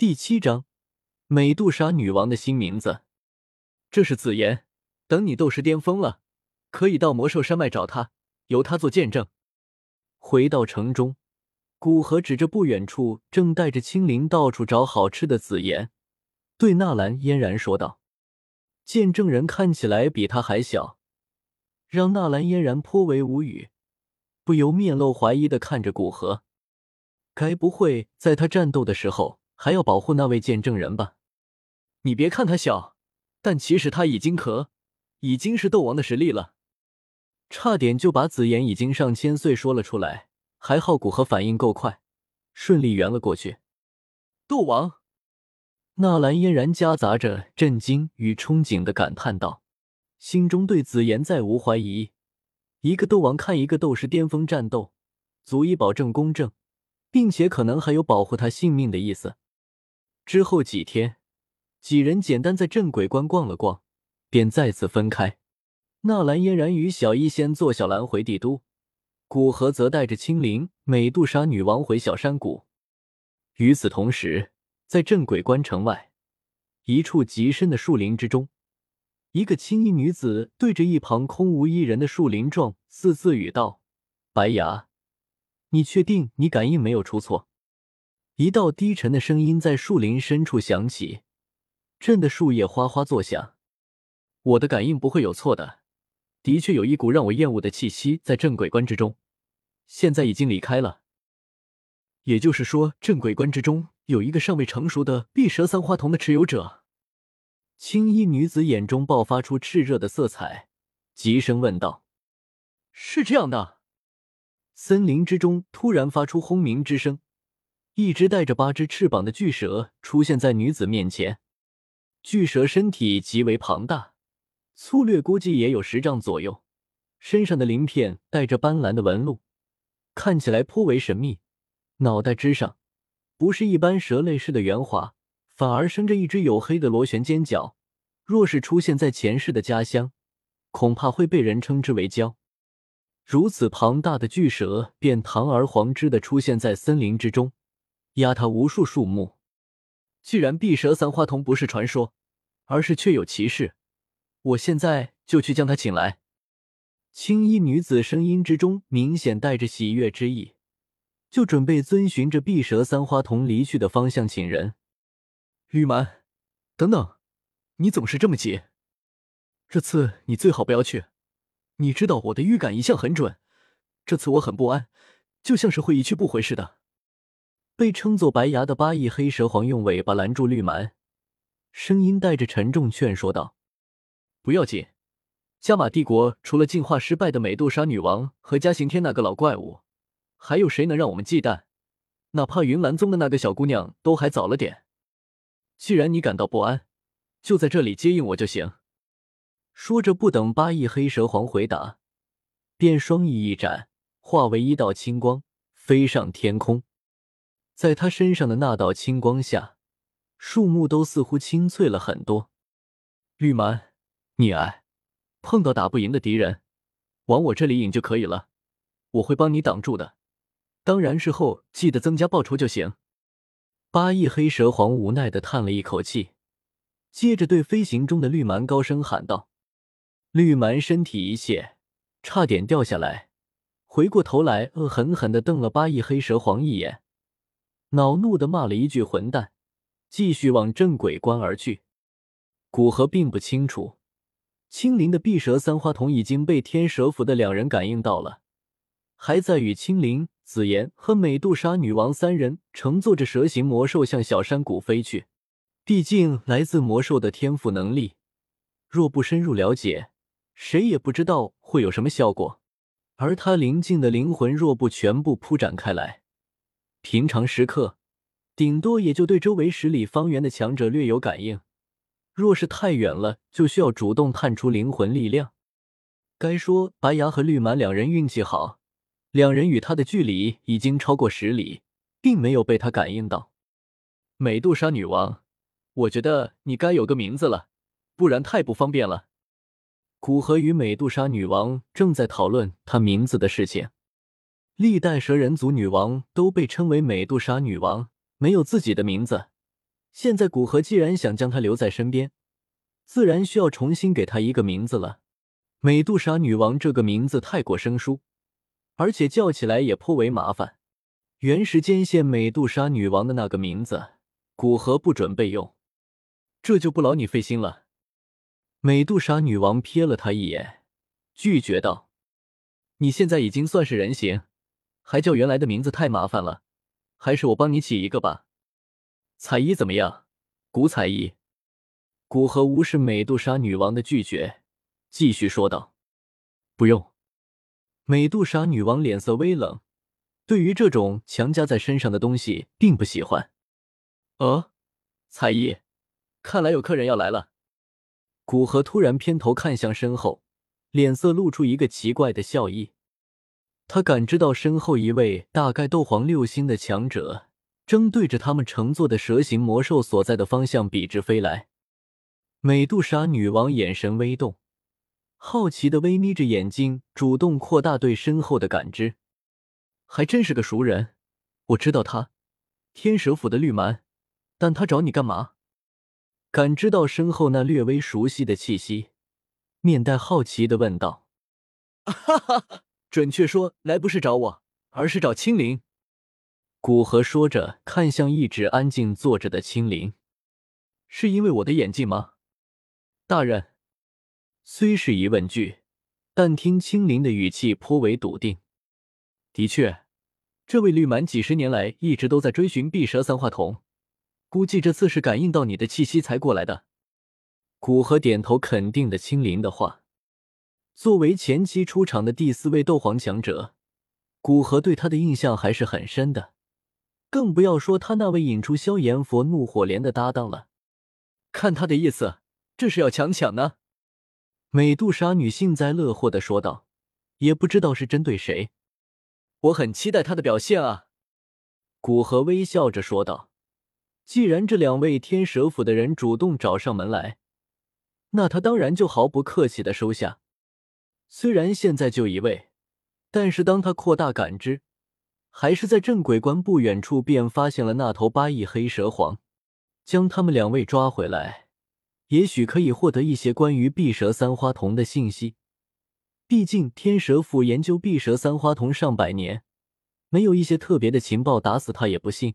第七章，美杜莎女王的新名字。这是紫妍，等你斗士巅峰了，可以到魔兽山脉找她，由她做见证。回到城中，古河指着不远处正带着青灵到处找好吃的紫妍，对纳兰嫣然说道：“见证人看起来比他还小，让纳兰嫣然颇为无语，不由面露怀疑的看着古河，该不会在他战斗的时候？”还要保护那位见证人吧？你别看他小，但其实他已经可已经是斗王的实力了。差点就把紫妍已经上千岁说了出来，还好古河反应够快，顺利圆了过去。斗王，纳兰嫣然夹杂着震惊与憧憬的感叹道，心中对紫妍再无怀疑。一个斗王看一个斗士巅峰战斗，足以保证公正，并且可能还有保护他性命的意思。之后几天，几人简单在镇鬼关逛了逛，便再次分开。纳兰嫣然与小医仙坐小蓝回帝都，古河则带着青灵、美杜莎女王回小山谷。与此同时，在镇鬼关城外一处极深的树林之中，一个青衣女子对着一旁空无一人的树林状似自语道：“白牙，你确定你感应没有出错？”一道低沉的声音在树林深处响起，震得树叶哗哗作响。我的感应不会有错的，的确有一股让我厌恶的气息在镇鬼关之中，现在已经离开了。也就是说，镇鬼关之中有一个尚未成熟的碧蛇三花瞳的持有者。青衣女子眼中爆发出炽热的色彩，急声问道：“是这样的？”森林之中突然发出轰鸣之声。一只带着八只翅膀的巨蛇出现在女子面前。巨蛇身体极为庞大，粗略估计也有十丈左右，身上的鳞片带着斑斓的纹路，看起来颇为神秘。脑袋之上不是一般蛇类似的圆滑，反而生着一只黝黑的螺旋尖角。若是出现在前世的家乡，恐怕会被人称之为蛟。如此庞大的巨蛇便堂而皇之的出现在森林之中。压他无数树木。既然碧蛇三花瞳不是传说，而是确有其事，我现在就去将他请来。青衣女子声音之中明显带着喜悦之意，就准备遵循着碧蛇三花瞳离去的方向请人。玉蛮，等等，你总是这么急，这次你最好不要去。你知道我的预感一向很准，这次我很不安，就像是会一去不回似的。被称作白牙的八翼黑蛇皇用尾巴拦住绿蛮，声音带着沉重劝说道：“不要紧，加玛帝国除了进化失败的美杜莎女王和嘉刑天那个老怪物，还有谁能让我们忌惮？哪怕云岚宗的那个小姑娘都还早了点。既然你感到不安，就在这里接应我就行。”说着，不等八翼黑蛇皇回答，便双翼一展，化为一道青光，飞上天空。在他身上的那道青光下，树木都似乎清脆了很多。绿蛮，你哎，碰到打不赢的敌人，往我这里引就可以了，我会帮你挡住的。当然，事后记得增加报酬就行。八翼黑蛇皇无奈的叹了一口气，接着对飞行中的绿蛮高声喊道：“绿蛮，身体一泄，差点掉下来，回过头来，恶狠狠的瞪了八翼黑蛇皇一眼。”恼怒的骂了一句“混蛋”，继续往镇鬼关而去。古河并不清楚，青灵的碧蛇三花瞳已经被天蛇府的两人感应到了，还在与青灵、紫妍和美杜莎女王三人乘坐着蛇形魔兽向小山谷飞去。毕竟，来自魔兽的天赋能力，若不深入了解，谁也不知道会有什么效果。而他灵境的灵魂，若不全部铺展开来，平常时刻，顶多也就对周围十里方圆的强者略有感应；若是太远了，就需要主动探出灵魂力量。该说白牙和绿蛮两人运气好，两人与他的距离已经超过十里，并没有被他感应到。美杜莎女王，我觉得你该有个名字了，不然太不方便了。古河与美杜莎女王正在讨论她名字的事情。历代蛇人族女王都被称为美杜莎女王，没有自己的名字，现在古河既然想将她留在身边，自然需要重新给她一个名字了。美杜莎女王这个名字太过生疏，而且叫起来也颇为麻烦。原时间线美杜莎女王的那个名字，古河不准备用，这就不劳你费心了。美杜莎女王瞥了他一眼，拒绝道：“你现在已经算是人形，还叫原来的名字太麻烦了，还是我帮你起一个吧。”彩衣怎么样？古彩衣。古河无视美杜莎女王的拒绝，继续说道：“不用。”美杜莎女王脸色微冷，对于这种强加在身上的东西并不喜欢。呃，彩衣，看来有客人要来了。古河突然偏头看向身后，脸色露出一个奇怪的笑意。他感知到身后一位大概斗皇六星的强者。正对着他们乘坐的蛇形魔兽所在的方向笔直飞来，美杜莎女王眼神微动，好奇的微眯着眼睛，主动扩大对身后的感知。还真是个熟人，我知道他，天蛇府的绿蛮，但他找你干嘛？感知到身后那略微熟悉的气息，面带好奇的问道：“哈哈，准确说来不是找我，而是找青灵。”古河说着，看向一直安静坐着的青灵，是因为我的眼镜吗？大人，虽是疑问句，但听青灵的语气颇为笃定。的确，这位绿蛮几十年来一直都在追寻碧蛇三话筒，估计这次是感应到你的气息才过来的。古河点头肯定的青灵的话。作为前期出场的第四位斗皇强者，古河对他的印象还是很深的。更不要说他那位引出萧炎佛怒火莲的搭档了。看他的意思，这是要强抢呢。美杜莎女幸灾乐祸的说道，也不知道是针对谁。我很期待他的表现啊。古河微笑着说道：“既然这两位天蛇府的人主动找上门来，那他当然就毫不客气的收下。虽然现在就一位，但是当他扩大感知。”还是在镇鬼关不远处，便发现了那头八翼黑蛇皇，将他们两位抓回来，也许可以获得一些关于碧蛇三花瞳的信息。毕竟天蛇府研究碧蛇三花瞳上百年，没有一些特别的情报，打死他也不信。